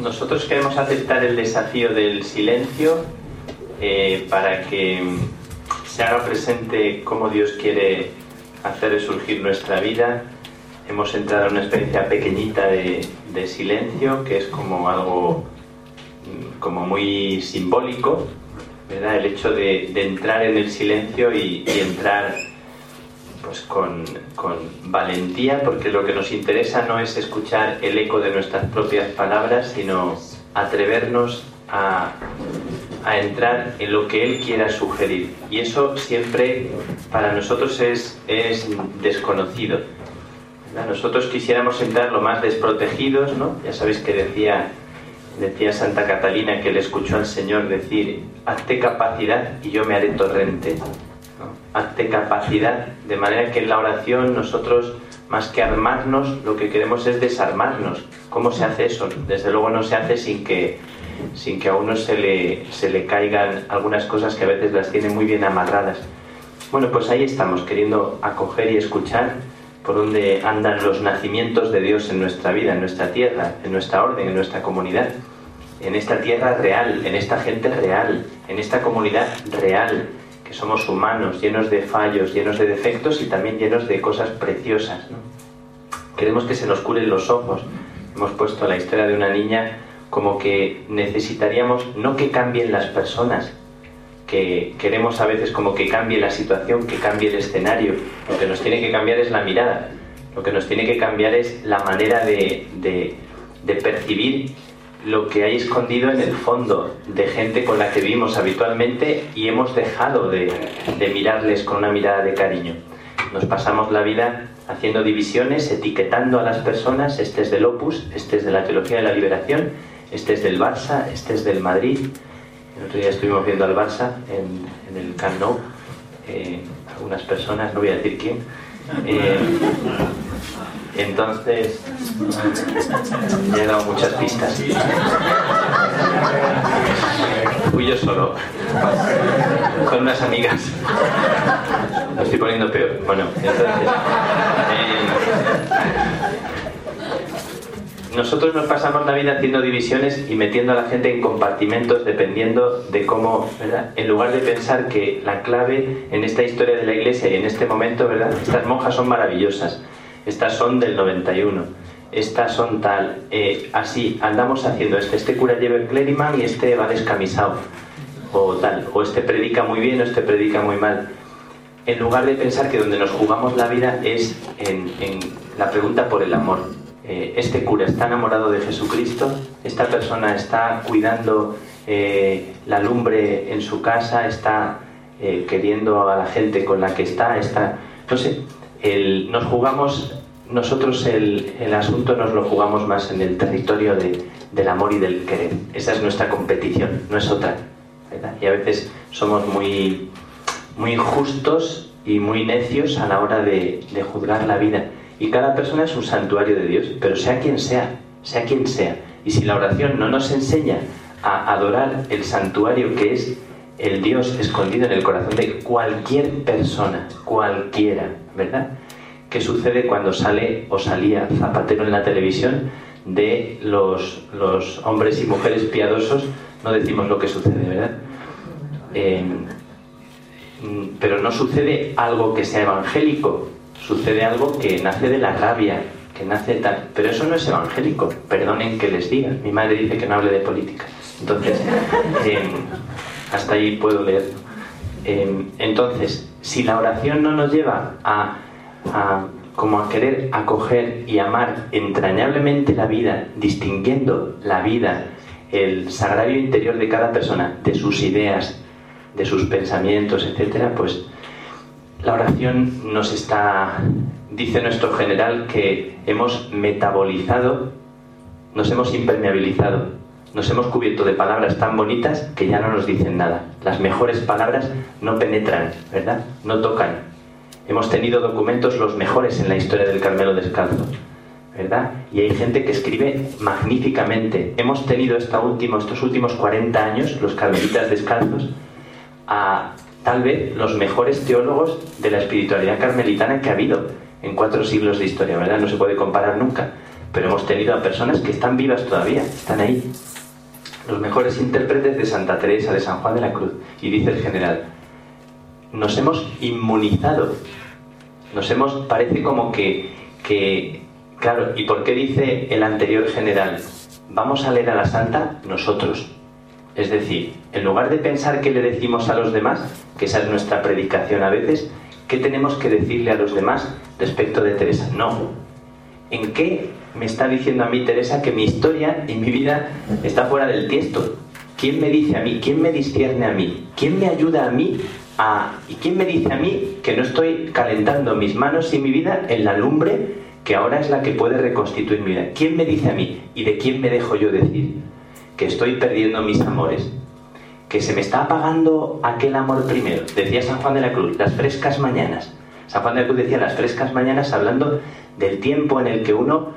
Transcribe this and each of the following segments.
nosotros queremos aceptar el desafío del silencio eh, para que se haga presente cómo Dios quiere hacer resurgir nuestra vida. Hemos entrado en una experiencia pequeñita de, silencio, que es como algo mm, como muy simbólico, ¿verdad? El hecho de, entrar en el silencio y, y entrar pues con, valentía, porque lo que nos interesa no es escuchar el eco de nuestras propias palabras, sino atrevernos a, entrar en lo que Él quiera sugerir. Y eso siempre para nosotros es, es desconocido. Nosotros quisiéramos entrar lo más desprotegidos, ¿no? Ya sabéis que decía, decía Santa Catalina que le escuchó al Señor decir, hazte capacidad y yo me haré torrente hazte capacidad, de manera que en la oración nosotros, más que armarnos, lo que queremos es desarmarnos. ¿Cómo se hace eso? Desde luego no se hace sin que, sin que a uno se le, se le caigan algunas cosas que a veces las tiene muy bien amarradas. Bueno, pues ahí estamos, queriendo acoger y escuchar por dónde andan los nacimientos de Dios en nuestra vida, en nuestra tierra, en nuestra orden, en nuestra comunidad, en esta tierra real, en esta gente real, en esta comunidad real, que somos humanos, llenos de fallos, llenos de defectos y también llenos de cosas preciosas. Queremos que se nos curen los ojos. Hemos puesto la historia de una niña como que necesitaríamos no que cambien las personas, que queremos a veces como que cambie la situación, que cambie el escenario. Lo que nos tiene que cambiar es la mirada, lo que nos tiene que cambiar es la manera de, de, de percibir lo que hay escondido en el fondo de gente con la que vivimos habitualmente y hemos dejado de, mirarles con una mirada de cariño. Nos pasamos la vida haciendo divisiones, etiquetando a las personas, este es del Opus, este es de la Teología de la Liberación, este es del Barça, este es del Madrid. El otro día estuvimos viendo al Barça en, el Camp Nou, eh, algunas personas, no voy a decir quién. Eh, entonces, me he dado muchas pistas. Fui yo solo, con unas amigas. Lo estoy poniendo peor. Bueno, entonces. Eh, nosotros nos pasamos la vida haciendo divisiones y metiendo a la gente en compartimentos dependiendo de cómo, ¿verdad? En lugar de pensar que la clave en esta historia de la iglesia y en este momento, ¿verdad? Estas monjas son maravillosas estas son del 91, estas son tal, eh, así, andamos haciendo este, este cura lleva el clériman y este va descamisado, o tal, o este predica muy bien o este predica muy mal. En lugar de pensar que donde nos jugamos la vida es en, la pregunta por el amor. Eh, este cura está enamorado de Jesucristo, esta persona está cuidando eh, la lumbre en su casa, está queriendo a la gente con la que está, está, no sé, el, nos jugamos, nosotros el, el, asunto nos lo jugamos más en el territorio de, del amor y del querer. Esa es nuestra competición, no es otra. Y a veces somos muy, muy injustos y muy necios a la hora de, de juzgar la vida. Y cada persona es un santuario de Dios, pero sea quien sea, sea quien sea. Y si la oración no nos enseña a adorar el santuario que es el Dios escondido en el corazón de cualquier persona, cualquiera, ¿verdad? ¿Qué sucede cuando sale o salía Zapatero en la televisión de los, los hombres y mujeres piadosos? No decimos lo que sucede, ¿verdad? Eh, pero no sucede algo que sea evangélico, sucede algo que nace de la rabia, que nace tal. Pero eso no es evangélico, perdonen que les diga. Mi madre dice que no hable de política. Entonces, eh, hasta ahí puedo leer. Em, entonces, si la oración no nos lleva a, como a querer acoger y amar entrañablemente la vida, distinguiendo la vida, el sagrario interior de cada persona, de sus ideas, de sus pensamientos, etcétera, pues la oración nos está, dice nuestro general, que hemos metabolizado, nos hemos impermeabilizado nos hemos cubierto de palabras tan bonitas que ya no nos dicen nada. Las mejores palabras no penetran, ¿verdad? No tocan. Hemos tenido documentos los mejores en la historia del Carmelo Descalzo, ¿verdad? Y hay gente que escribe magníficamente. Hemos tenido esta estos últimos 40 años, los carmelitas descalzos, a tal vez los mejores teólogos de la espiritualidad carmelitana que ha habido en cuatro siglos de historia, ¿verdad? No se puede comparar nunca pero hemos tenido a personas que están vivas todavía, están ahí. Los mejores intérpretes de Santa Teresa de San Juan de la Cruz. Y dice el general, nos hemos inmunizado, nos hemos, parece como que, que, claro, ¿y por qué dice el anterior general? Vamos a leer a la Santa nosotros. Es decir, en lugar de pensar qué le decimos a los demás, que esa es nuestra predicación a veces, ¿qué tenemos que decirle a los demás respecto de Teresa? No. ¿En qué me está diciendo a mí Teresa que mi historia y mi vida está fuera del tiesto? ¿Quién me dice a mí? ¿Quién me discierne a mí? ¿Quién me ayuda a mí ¿Y quién me dice a mí que no estoy calentando mis manos y mi vida en la lumbre que ahora es la que puede reconstituir mi vida? ¿Quién me dice a mí y de quién me dejo yo decir que estoy perdiendo mis amores? Que se me está apagando aquel amor primero. Decía San Juan de la Cruz, las frescas mañanas. San Juan de la Cruz decía las frescas mañanas hablando del tiempo en el que uno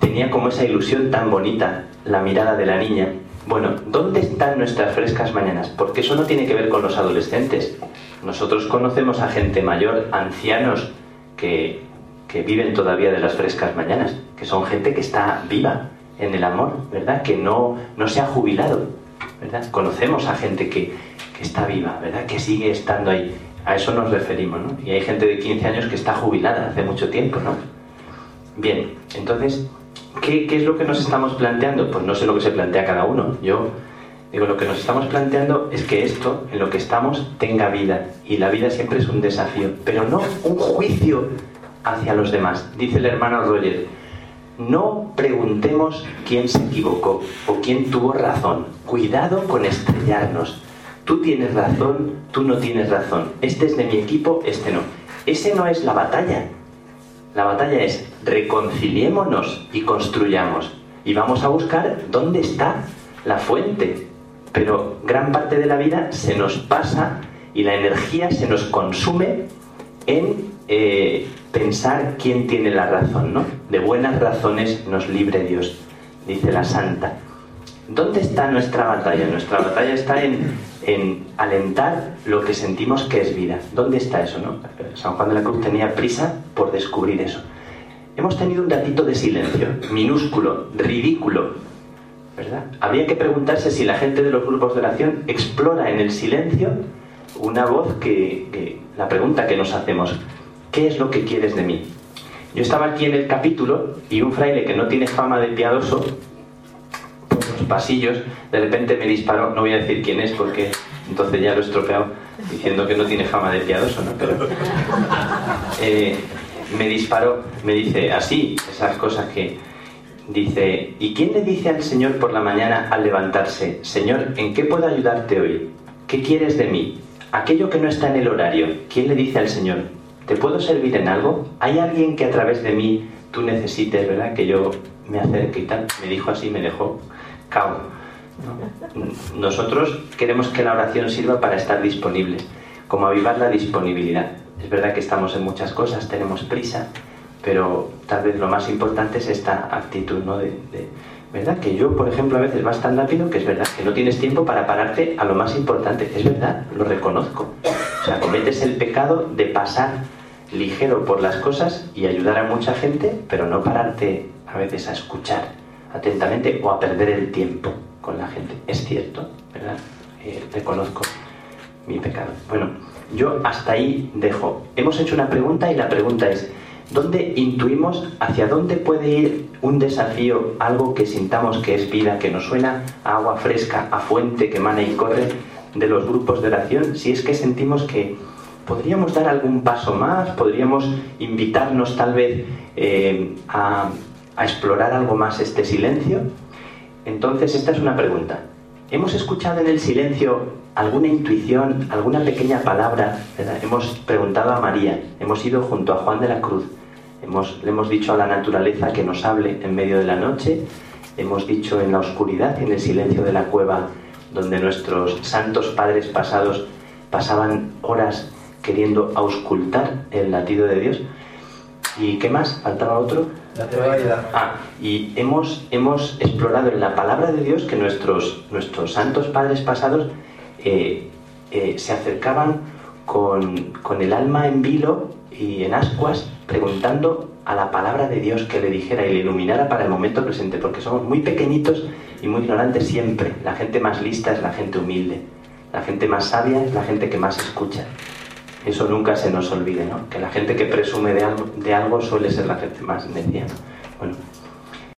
tenía como esa ilusión tan bonita, la mirada de la niña, bueno, ¿dónde están nuestras frescas mañanas? Porque eso no tiene que ver con los adolescentes. Nosotros conocemos a gente mayor, ancianos, que, que viven todavía de las frescas mañanas, que son gente que está viva en el amor, ¿verdad? Que no, no se ha jubilado, ¿verdad? Conocemos a gente que, que está viva, ¿verdad? Que sigue estando ahí. A eso nos referimos, ¿no? Y hay gente de 15 años que está jubilada hace mucho tiempo, ¿no? Bien, entonces ¿Qué, es lo que nos estamos planteando? Pues no sé lo que se plantea cada uno. Yo digo, lo que nos estamos planteando es que esto, en lo que estamos, tenga vida. Y la vida siempre es un desafío, pero no un juicio hacia los demás. Dice el hermano Roger, no preguntemos quién se equivocó o quién tuvo razón. Cuidado con estrellarnos. Tú tienes razón, tú no tienes razón. Este es de mi equipo, este no. Ese no es la batalla. La batalla es reconciliémonos y construyamos. Y vamos a buscar dónde está la fuente. Pero gran parte de la vida se nos pasa y la energía se nos consume en eh, pensar quién tiene la razón, ¿no? De buenas razones nos libre Dios, dice la santa. ¿Dónde está nuestra batalla? Nuestra batalla está en, en, alentar lo que sentimos que es vida. ¿Dónde está eso? No? San Juan de la Cruz tenía prisa por descubrir eso. Hemos tenido un ratito de silencio, minúsculo, ridículo, ¿verdad? Habría que preguntarse si la gente de los grupos de oración explora en el silencio una voz que, que la pregunta que nos hacemos, ¿qué es lo que quieres de mí? Yo estaba aquí en el capítulo y un fraile que no tiene fama de piadoso pasillos, de repente me disparó, no voy a decir quién es porque entonces ya lo he estropeado diciendo que no tiene fama de piadoso, ¿no? Pero eh, me disparó, me dice así, esas cosas que dice, ¿y quién le dice al Señor por la mañana al levantarse, Señor, ¿en qué puedo ayudarte hoy? ¿Qué quieres de mí? Aquello que no está en el horario, ¿quién le dice al Señor, ¿te puedo servir en algo? ¿Hay alguien que a través de mí tú necesites, verdad? Que yo me acerque y tal. Me dijo así, me dejó nosotros queremos que la oración sirva para estar disponibles, como avivar la disponibilidad. Es verdad que estamos en muchas cosas, tenemos prisa, pero tal vez lo más importante es esta actitud, ¿no? De, ¿Verdad? Que yo, por ejemplo, a veces vas tan rápido que es verdad que no tienes tiempo para pararte a lo más importante. Es verdad, lo reconozco. O sea, cometes el pecado de pasar ligero por las cosas y ayudar a mucha gente, pero no pararte a veces a escuchar atentamente o a perder el tiempo con la gente. Es cierto, ¿verdad? Eh, reconozco mi pecado. Bueno, yo hasta ahí dejo. Hemos hecho una pregunta y la pregunta es, ¿dónde intuimos hacia dónde puede ir un desafío, algo que sintamos que es vida, que nos suena a agua fresca, a fuente que emana y corre de los grupos de oración? Si es que sentimos que podríamos dar algún paso más, podríamos invitarnos tal vez eh, a a explorar algo más este silencio? Entonces, esta es una pregunta. ¿Hemos escuchado en el silencio alguna intuición, alguna pequeña palabra? Hemos preguntado a María, hemos ido junto a Juan de la Cruz, hemos, le hemos dicho a la naturaleza que nos hable en medio de la noche, hemos dicho en la oscuridad y en el silencio de la cueva donde nuestros santos padres pasados pasaban horas queriendo auscultar el latido de Dios. ¿Y qué más? ¿Faltaba otro? La teoría. Ah, y hemos, hemos explorado en la palabra de Dios que nuestros, nuestros santos padres pasados eh, eh, se acercaban con, con, el alma en vilo y en ascuas preguntando a la palabra de Dios que le dijera y le iluminara para el momento presente, porque somos muy pequeñitos y muy ignorantes siempre. La gente más lista es la gente humilde, la gente más sabia es la gente que más escucha. Eso nunca se nos olvide, ¿no? Que la gente que presume de algo, suele ser la gente más necia. Bueno,